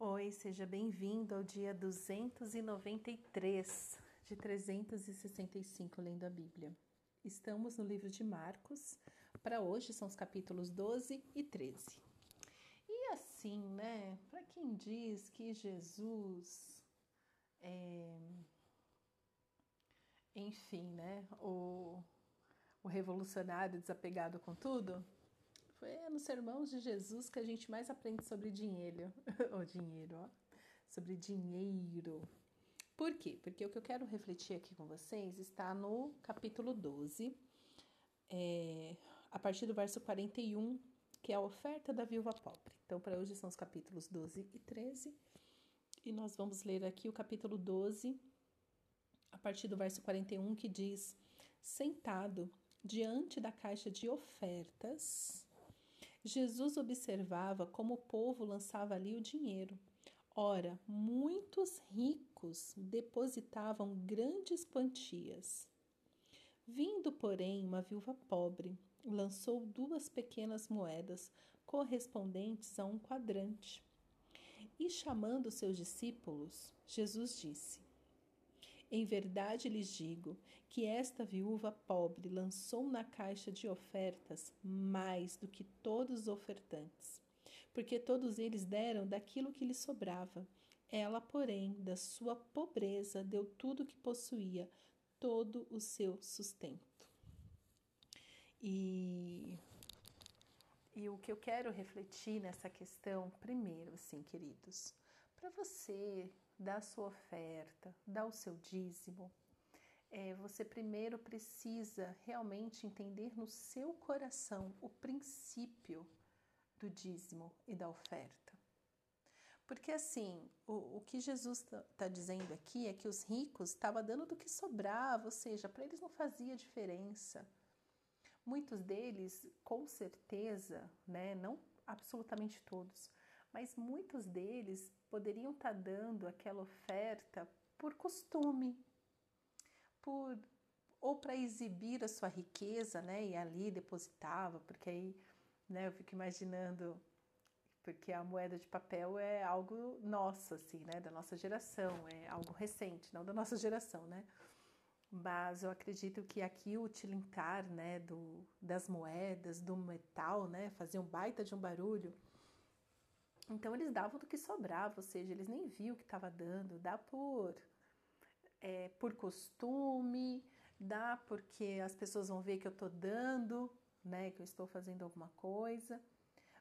Oi, seja bem-vindo ao dia 293 de 365 lendo a Bíblia. Estamos no livro de Marcos. Para hoje são os capítulos 12 e 13. E assim, né? Para quem diz que Jesus é, enfim, né? O, o revolucionário desapegado com tudo, foi nos sermões de Jesus que a gente mais aprende sobre dinheiro. o dinheiro, ó. Sobre dinheiro. Por quê? Porque o que eu quero refletir aqui com vocês está no capítulo 12, é, a partir do verso 41, que é a oferta da viúva pobre. Então, para hoje são os capítulos 12 e 13. E nós vamos ler aqui o capítulo 12, a partir do verso 41, que diz: Sentado diante da caixa de ofertas, Jesus observava como o povo lançava ali o dinheiro. Ora, muitos ricos depositavam grandes quantias. Vindo, porém, uma viúva pobre, lançou duas pequenas moedas correspondentes a um quadrante. E chamando seus discípulos, Jesus disse: em verdade lhes digo que esta viúva pobre lançou na caixa de ofertas mais do que todos os ofertantes, porque todos eles deram daquilo que lhes sobrava. Ela, porém, da sua pobreza, deu tudo o que possuía, todo o seu sustento. E, e o que eu quero refletir nessa questão, primeiro, assim, queridos, para você dá a sua oferta, dá o seu dízimo, é, você primeiro precisa realmente entender no seu coração o princípio do dízimo e da oferta. Porque assim, o, o que Jesus está tá dizendo aqui é que os ricos estavam dando do que sobrava, ou seja, para eles não fazia diferença. Muitos deles, com certeza, né, não absolutamente todos, mas muitos deles poderiam estar tá dando aquela oferta por costume, por ou para exibir a sua riqueza, né? E ali depositava, porque aí, né? Eu fico imaginando, porque a moeda de papel é algo nosso, assim, né? Da nossa geração, é algo recente, não da nossa geração, né? Mas eu acredito que aqui o tilintar, né? Do, das moedas, do metal, né? Fazia um baita de um barulho então eles davam do que sobrava, ou seja, eles nem viam o que estava dando, dá por, é, por costume, dá porque as pessoas vão ver que eu estou dando, né, que eu estou fazendo alguma coisa.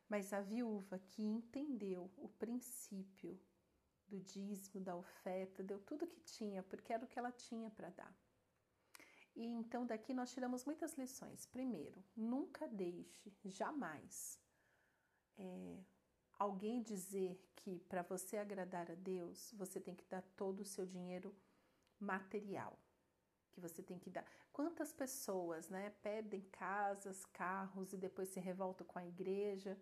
Mas a viúva que entendeu o princípio do dízimo, da oferta, deu tudo que tinha, porque era o que ela tinha para dar. E então daqui nós tiramos muitas lições. Primeiro, nunca deixe, jamais, é, alguém dizer que para você agradar a Deus, você tem que dar todo o seu dinheiro material, que você tem que dar. Quantas pessoas, né, perdem casas, carros e depois se revoltam com a igreja,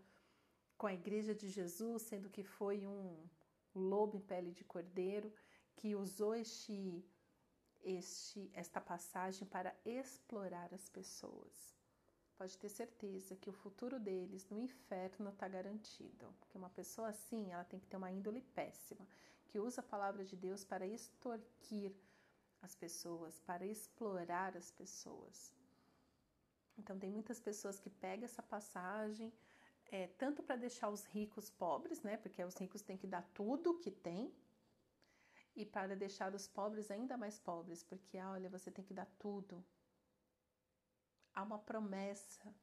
com a igreja de Jesus, sendo que foi um lobo em pele de cordeiro que usou este este esta passagem para explorar as pessoas pode ter certeza que o futuro deles no inferno está garantido. Porque uma pessoa assim, ela tem que ter uma índole péssima, que usa a palavra de Deus para extorquir as pessoas, para explorar as pessoas. Então, tem muitas pessoas que pegam essa passagem, é, tanto para deixar os ricos pobres, né? Porque os ricos têm que dar tudo que tem, e para deixar os pobres ainda mais pobres, porque, olha, você tem que dar tudo, há uma promessa,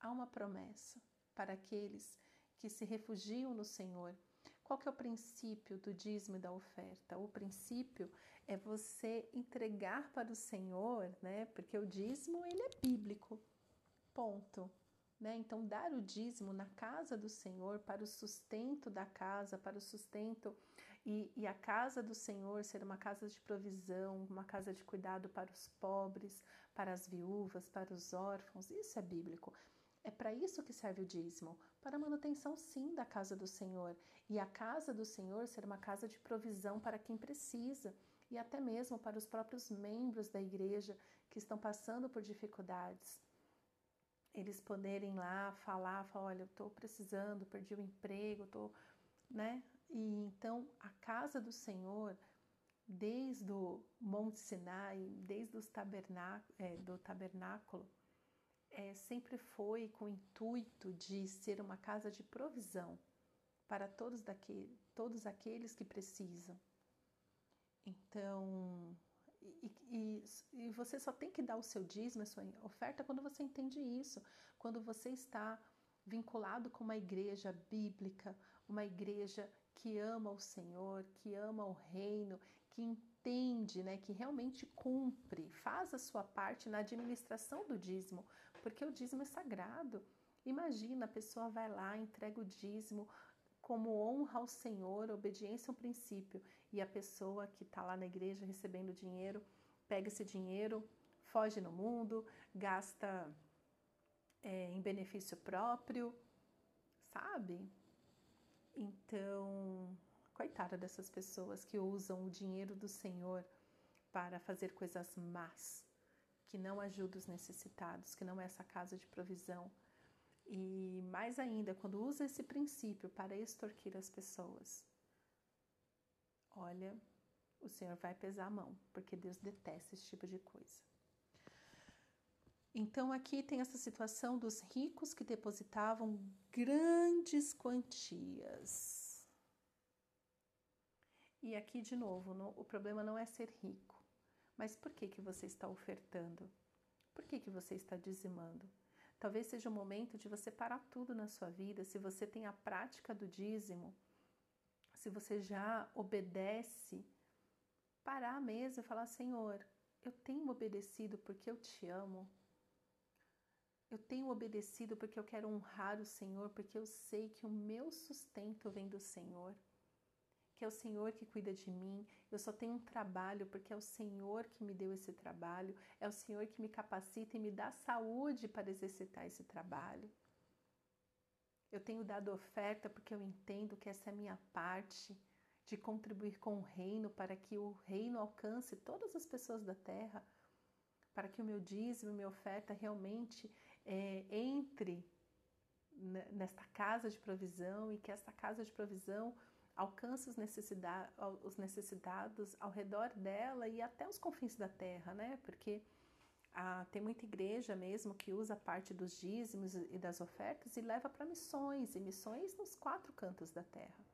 há uma promessa para aqueles que se refugiam no Senhor. Qual que é o princípio do dízimo e da oferta? O princípio é você entregar para o Senhor, né? Porque o dízimo ele é bíblico. Ponto. Né? Então, dar o dízimo na casa do Senhor para o sustento da casa, para o sustento e, e, a casa do Senhor ser uma casa de provisão, uma casa de cuidado para os pobres, para as viúvas, para os órfãos, isso é bíblico. É para isso que serve o dízimo, para a manutenção sim da casa do Senhor. E a casa do Senhor ser uma casa de provisão para quem precisa e até mesmo para os próprios membros da igreja que estão passando por dificuldades eles poderem lá falar, falar, olha, eu estou precisando, perdi o emprego, estou, né? E então a casa do Senhor, desde o Monte Sinai, desde os taberná é, do tabernáculo, é, sempre foi com o intuito de ser uma casa de provisão para todos, daquele, todos aqueles que precisam. Então, e, e, e, você só tem que dar o seu dízimo, a sua oferta, quando você entende isso, quando você está vinculado com uma igreja bíblica, uma igreja que ama o Senhor, que ama o reino, que entende, né, que realmente cumpre, faz a sua parte na administração do dízimo, porque o dízimo é sagrado. Imagina, a pessoa vai lá, entrega o dízimo como honra ao Senhor, obediência ao princípio, e a pessoa que está lá na igreja recebendo dinheiro, pega esse dinheiro, foge no mundo, gasta é, em benefício próprio, sabe? Então, coitada dessas pessoas que usam o dinheiro do Senhor para fazer coisas más, que não ajudam os necessitados, que não é essa casa de provisão. E mais ainda, quando usa esse princípio para extorquir as pessoas, olha, o Senhor vai pesar a mão, porque Deus detesta esse tipo de coisa. Então, aqui tem essa situação dos ricos que depositavam grandes quantias. E aqui, de novo, no, o problema não é ser rico. Mas por que, que você está ofertando? Por que, que você está dizimando? Talvez seja o momento de você parar tudo na sua vida. Se você tem a prática do dízimo, se você já obedece, parar mesmo e falar: Senhor, eu tenho obedecido porque eu te amo. Eu tenho obedecido porque eu quero honrar o Senhor, porque eu sei que o meu sustento vem do Senhor, que é o Senhor que cuida de mim. Eu só tenho um trabalho porque é o Senhor que me deu esse trabalho, é o Senhor que me capacita e me dá saúde para exercitar esse trabalho. Eu tenho dado oferta porque eu entendo que essa é a minha parte de contribuir com o reino para que o reino alcance todas as pessoas da terra, para que o meu dízimo, minha oferta realmente é, entre nesta casa de provisão e que esta casa de provisão alcance os, necessidade, os necessitados ao redor dela e até os confins da terra, né? Porque ah, tem muita igreja mesmo que usa parte dos dízimos e das ofertas e leva para missões, e missões nos quatro cantos da terra.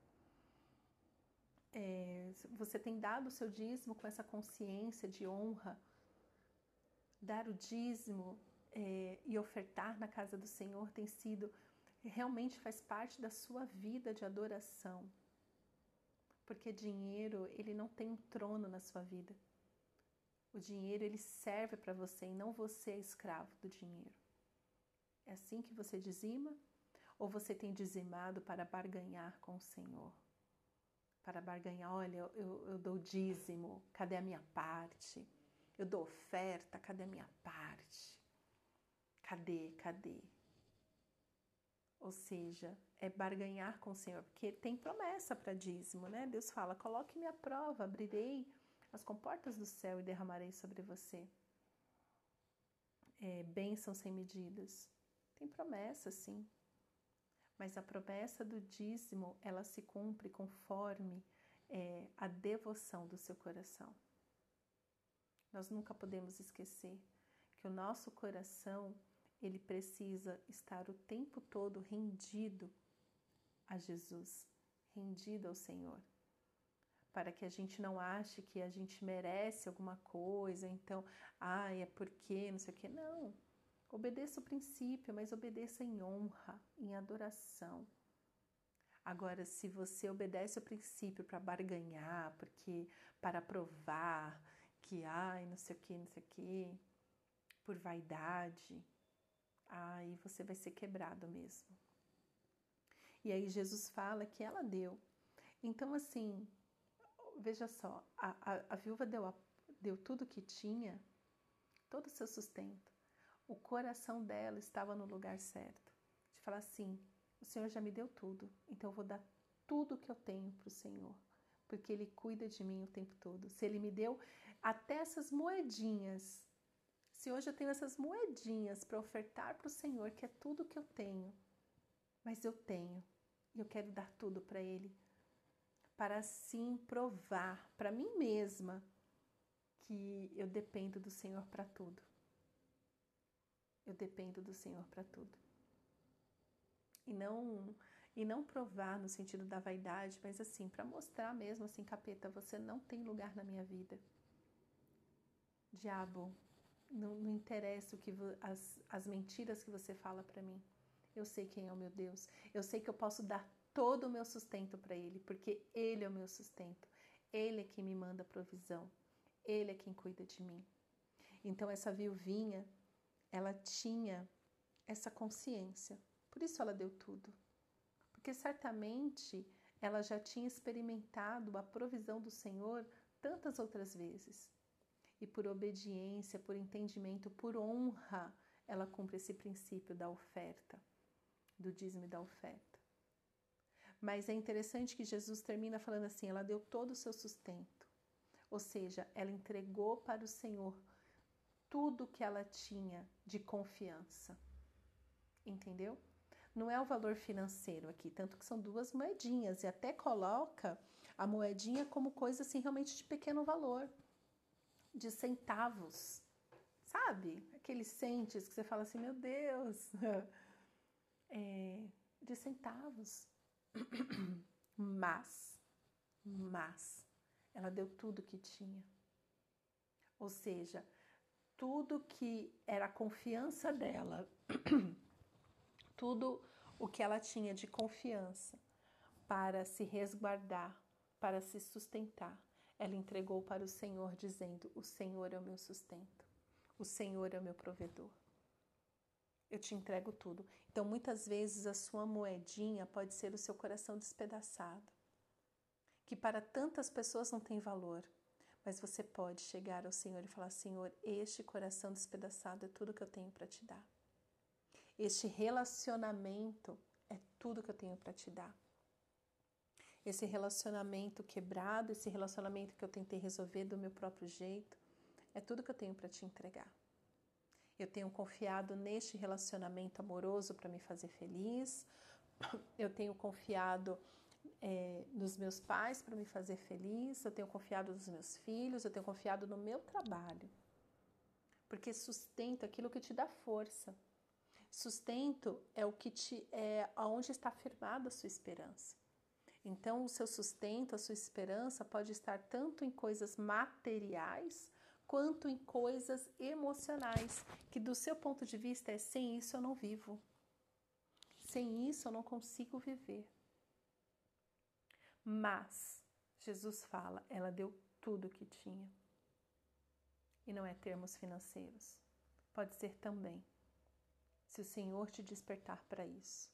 É, você tem dado o seu dízimo com essa consciência de honra, dar o dízimo é, e ofertar na casa do Senhor tem sido, realmente faz parte da sua vida de adoração. Porque dinheiro, ele não tem um trono na sua vida. O dinheiro, ele serve para você e não você é escravo do dinheiro. É assim que você dizima? Ou você tem dizimado para barganhar com o Senhor? Para barganhar, olha, eu, eu dou dízimo, cadê a minha parte? Eu dou oferta, cadê a minha parte? Cadê? Cadê? Ou seja, é barganhar com o Senhor, porque tem promessa para dízimo, né? Deus fala: coloque-me à prova, abrirei as comportas do céu e derramarei sobre você. É, bênçãos sem medidas. Tem promessa, sim. Mas a promessa do dízimo, ela se cumpre conforme é, a devoção do seu coração. Nós nunca podemos esquecer que o nosso coração ele precisa estar o tempo todo rendido a Jesus, rendido ao Senhor, para que a gente não ache que a gente merece alguma coisa, então, ai, é porque, não sei o que. Não. Obedeça o princípio, mas obedeça em honra, em adoração. Agora, se você obedece o princípio para barganhar, porque para provar que, ai, não sei o que, não sei o que, por vaidade, aí você vai ser quebrado mesmo. E aí Jesus fala que ela deu. Então, assim, veja só, a, a, a viúva deu, a, deu tudo que tinha, todo o seu sustento. O coração dela estava no lugar certo. De falar assim: o Senhor já me deu tudo, então eu vou dar tudo que eu tenho para o Senhor, porque Ele cuida de mim o tempo todo. Se Ele me deu até essas moedinhas se hoje eu tenho essas moedinhas para ofertar para o Senhor, que é tudo que eu tenho, mas eu tenho e eu quero dar tudo para Ele, para assim provar para mim mesma que eu dependo do Senhor para tudo. Eu dependo do Senhor para tudo. E não e não provar no sentido da vaidade, mas assim, para mostrar mesmo assim, capeta, você não tem lugar na minha vida. Diabo, não, não interessa o que as, as mentiras que você fala para mim. Eu sei quem é o meu Deus. Eu sei que eu posso dar todo o meu sustento para Ele, porque Ele é o meu sustento. Ele é quem me manda provisão. Ele é quem cuida de mim. Então, essa viuvinha, ela tinha essa consciência. Por isso ela deu tudo. Porque certamente ela já tinha experimentado a provisão do Senhor tantas outras vezes. E por obediência, por entendimento, por honra, ela cumpre esse princípio da oferta, do dízimo e da oferta. Mas é interessante que Jesus termina falando assim: ela deu todo o seu sustento. Ou seja, ela entregou para o Senhor tudo que ela tinha de confiança. Entendeu? Não é o valor financeiro aqui, tanto que são duas moedinhas e até coloca a moedinha como coisa assim realmente de pequeno valor, de centavos. Sabe? Aqueles centes que você fala assim, meu Deus, é, de centavos. Mas, mas, ela deu tudo que tinha. Ou seja, tudo que era a confiança dela, tudo o que ela tinha de confiança para se resguardar, para se sustentar, ela entregou para o Senhor, dizendo: O Senhor é o meu sustento, o Senhor é o meu provedor. Eu te entrego tudo. Então, muitas vezes, a sua moedinha pode ser o seu coração despedaçado, que para tantas pessoas não tem valor, mas você pode chegar ao Senhor e falar: Senhor, este coração despedaçado é tudo que eu tenho para te dar. Este relacionamento é tudo que eu tenho para te dar. Esse relacionamento quebrado, esse relacionamento que eu tentei resolver do meu próprio jeito, é tudo que eu tenho para te entregar. Eu tenho confiado neste relacionamento amoroso para me fazer feliz. Eu tenho confiado é, nos meus pais para me fazer feliz. Eu tenho confiado nos meus filhos. Eu tenho confiado no meu trabalho. Porque sustento aquilo que te dá força. Sustento é o que te é aonde está firmada a sua esperança. Então, o seu sustento, a sua esperança pode estar tanto em coisas materiais quanto em coisas emocionais, que do seu ponto de vista é sem isso eu não vivo. Sem isso eu não consigo viver. Mas Jesus fala, ela deu tudo o que tinha. E não é termos financeiros. Pode ser também, se o Senhor te despertar para isso.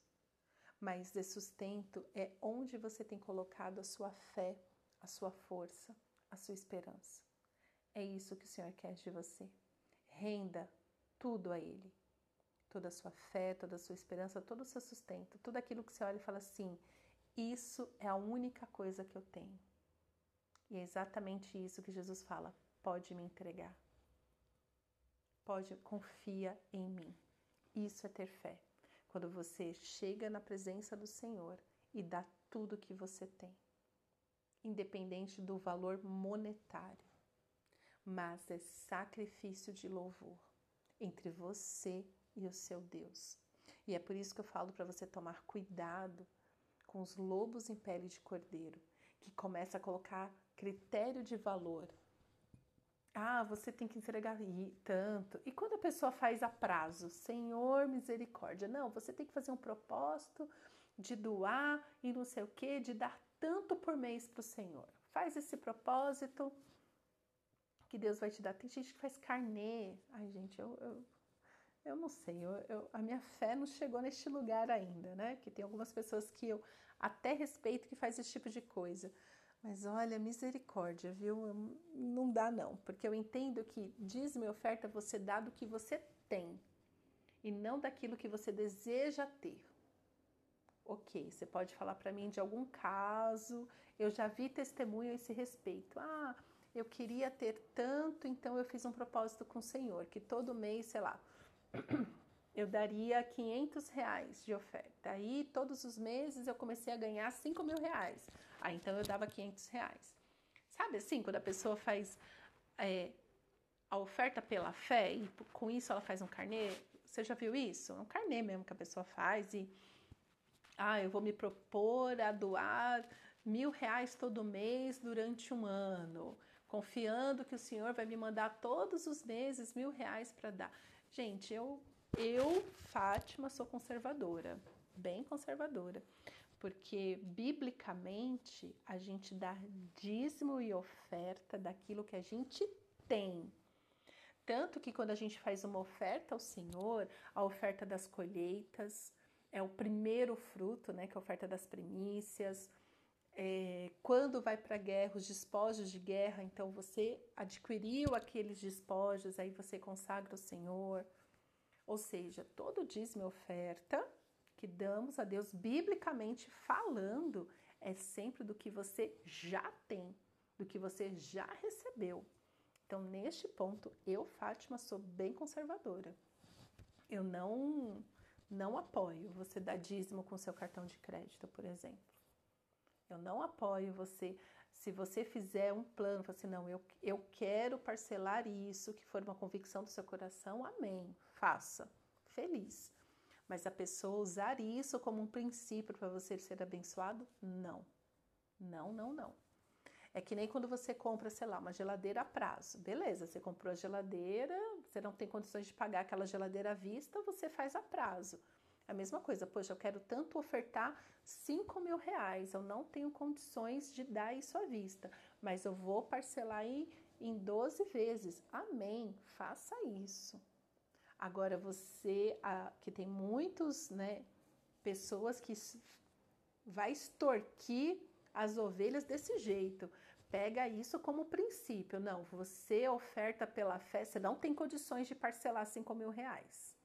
Mas de sustento é onde você tem colocado a sua fé, a sua força, a sua esperança. É isso que o Senhor quer de você. Renda tudo a Ele. Toda a sua fé, toda a sua esperança, todo o seu sustento, tudo aquilo que você olha e fala assim: Isso é a única coisa que eu tenho. E é exatamente isso que Jesus fala: pode me entregar. Pode, confia em mim. Isso é ter fé. Quando você chega na presença do Senhor e dá tudo que você tem, independente do valor monetário mas é sacrifício de louvor entre você e o seu Deus. E é por isso que eu falo para você tomar cuidado com os lobos em pele de cordeiro, que começa a colocar critério de valor. Ah, você tem que entregar tanto. E quando a pessoa faz a prazo, Senhor misericórdia, não, você tem que fazer um propósito de doar e não sei o que, de dar tanto por mês para o Senhor. Faz esse propósito, que Deus vai te dar. Tem gente que faz carnê. Ai, gente, eu, eu, eu não sei. Eu, eu, a minha fé não chegou neste lugar ainda, né? Que tem algumas pessoas que eu até respeito que faz esse tipo de coisa. Mas olha, misericórdia, viu? Não dá não, porque eu entendo que diz-me oferta você dá do que você tem e não daquilo que você deseja ter. Ok, você pode falar para mim de algum caso, eu já vi testemunho a esse respeito. Ah, eu queria ter tanto, então eu fiz um propósito com o Senhor, que todo mês, sei lá, eu daria 500 reais de oferta. Aí, todos os meses, eu comecei a ganhar 5 mil reais. Ah, então eu dava 500 reais. Sabe assim, quando a pessoa faz é, a oferta pela fé e com isso ela faz um carnê, você já viu isso? É um carnê mesmo que a pessoa faz e ah, eu vou me propor a doar mil reais todo mês durante um ano, confiando que o Senhor vai me mandar todos os meses mil reais para dar. Gente, eu, eu, Fátima, sou conservadora, bem conservadora, porque biblicamente a gente dá dízimo e oferta daquilo que a gente tem. Tanto que quando a gente faz uma oferta ao Senhor, a oferta das colheitas, é o primeiro fruto, né, que é a oferta das primícias. É, quando vai para a guerra, os despojos de guerra, então você adquiriu aqueles despojos, aí você consagra o Senhor. Ou seja, todo dízimo e oferta que damos a Deus, biblicamente falando, é sempre do que você já tem, do que você já recebeu. Então, neste ponto, eu, Fátima, sou bem conservadora. Eu não não apoio você dar dízimo com seu cartão de crédito, por exemplo. Eu não apoio você. Se você fizer um plano, assim, não, eu, eu quero parcelar isso, que for uma convicção do seu coração, amém. Faça. Feliz. Mas a pessoa usar isso como um princípio para você ser abençoado, não. Não, não, não. É que nem quando você compra, sei lá, uma geladeira a prazo. Beleza, você comprou a geladeira, você não tem condições de pagar aquela geladeira à vista, você faz a prazo. A mesma coisa, poxa, eu quero tanto ofertar 5 mil reais, eu não tenho condições de dar isso à vista, mas eu vou parcelar em, em 12 vezes. Amém, faça isso. Agora você, que tem muitos, né, pessoas que vai extorquir as ovelhas desse jeito. Pega isso como princípio. Não, você oferta pela fé, você não tem condições de parcelar 5 mil reais.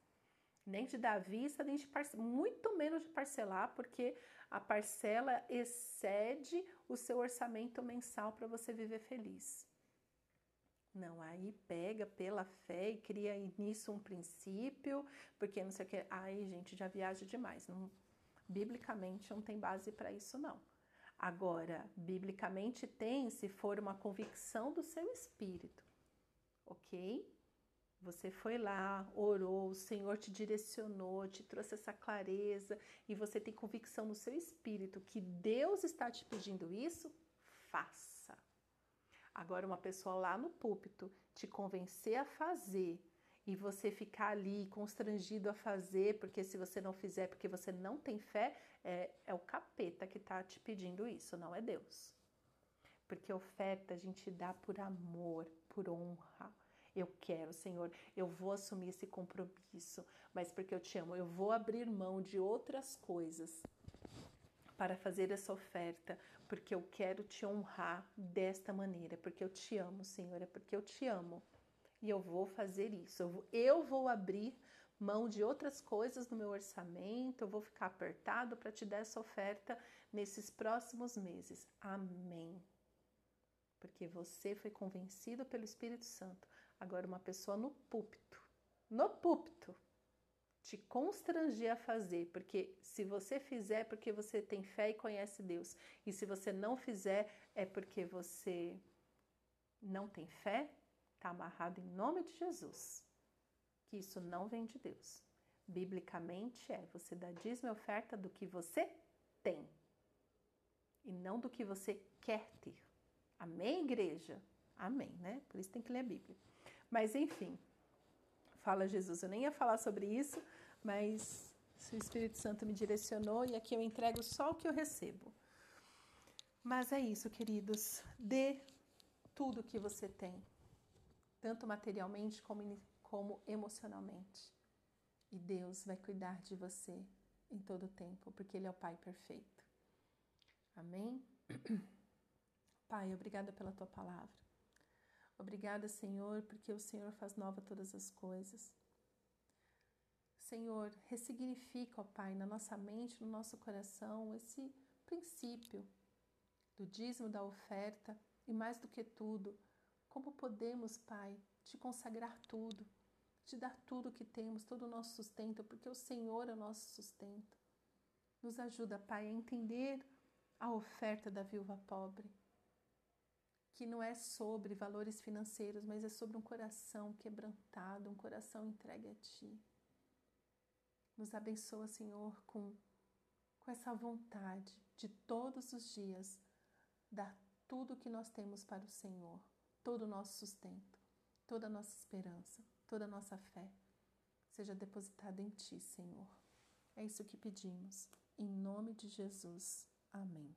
Nem de dar vista, nem de parcelar, muito menos de parcelar, porque a parcela excede o seu orçamento mensal para você viver feliz. Não, aí pega pela fé e cria nisso um princípio, porque não sei o que. Ai, gente, já viaja demais. Não, biblicamente não tem base para isso, não. Agora, biblicamente tem se for uma convicção do seu espírito, ok? Você foi lá, orou, o Senhor te direcionou, te trouxe essa clareza e você tem convicção no seu espírito que Deus está te pedindo isso, faça. Agora, uma pessoa lá no púlpito te convencer a fazer e você ficar ali constrangido a fazer, porque se você não fizer, porque você não tem fé, é, é o capeta que está te pedindo isso, não é Deus. Porque oferta a gente dá por amor, por honra. Eu quero, Senhor, eu vou assumir esse compromisso, mas porque eu te amo, eu vou abrir mão de outras coisas para fazer essa oferta, porque eu quero te honrar desta maneira, porque eu te amo, Senhor, é porque eu te amo e eu vou fazer isso. Eu vou, eu vou abrir mão de outras coisas no meu orçamento, eu vou ficar apertado para te dar essa oferta nesses próximos meses. Amém. Porque você foi convencido pelo Espírito Santo. Agora, uma pessoa no púlpito, no púlpito, te constranger a fazer, porque se você fizer é porque você tem fé e conhece Deus, e se você não fizer é porque você não tem fé Está amarrado em nome de Jesus. Que isso não vem de Deus. Biblicamente é você dá dízimo e oferta do que você tem e não do que você quer ter. Amém, igreja? Amém, né? Por isso tem que ler a Bíblia. Mas enfim, fala Jesus. Eu nem ia falar sobre isso, mas o Espírito Santo me direcionou e aqui eu entrego só o que eu recebo. Mas é isso, queridos. Dê tudo o que você tem tanto materialmente como, como emocionalmente. E Deus vai cuidar de você em todo o tempo, porque Ele é o Pai perfeito. Amém? Pai, obrigada pela tua palavra. Obrigada, Senhor, porque o Senhor faz nova todas as coisas. Senhor, ressignifica, ó Pai, na nossa mente, no nosso coração, esse princípio do dízimo da oferta e, mais do que tudo, como podemos, Pai, te consagrar tudo, te dar tudo o que temos, todo o nosso sustento, porque o Senhor é o nosso sustento. Nos ajuda, Pai, a entender a oferta da viúva pobre, que não é sobre valores financeiros, mas é sobre um coração quebrantado, um coração entregue a Ti. Nos abençoa, Senhor, com, com essa vontade de todos os dias dar tudo o que nós temos para o Senhor, todo o nosso sustento, toda a nossa esperança, toda a nossa fé seja depositada em Ti, Senhor. É isso que pedimos. Em nome de Jesus. Amém.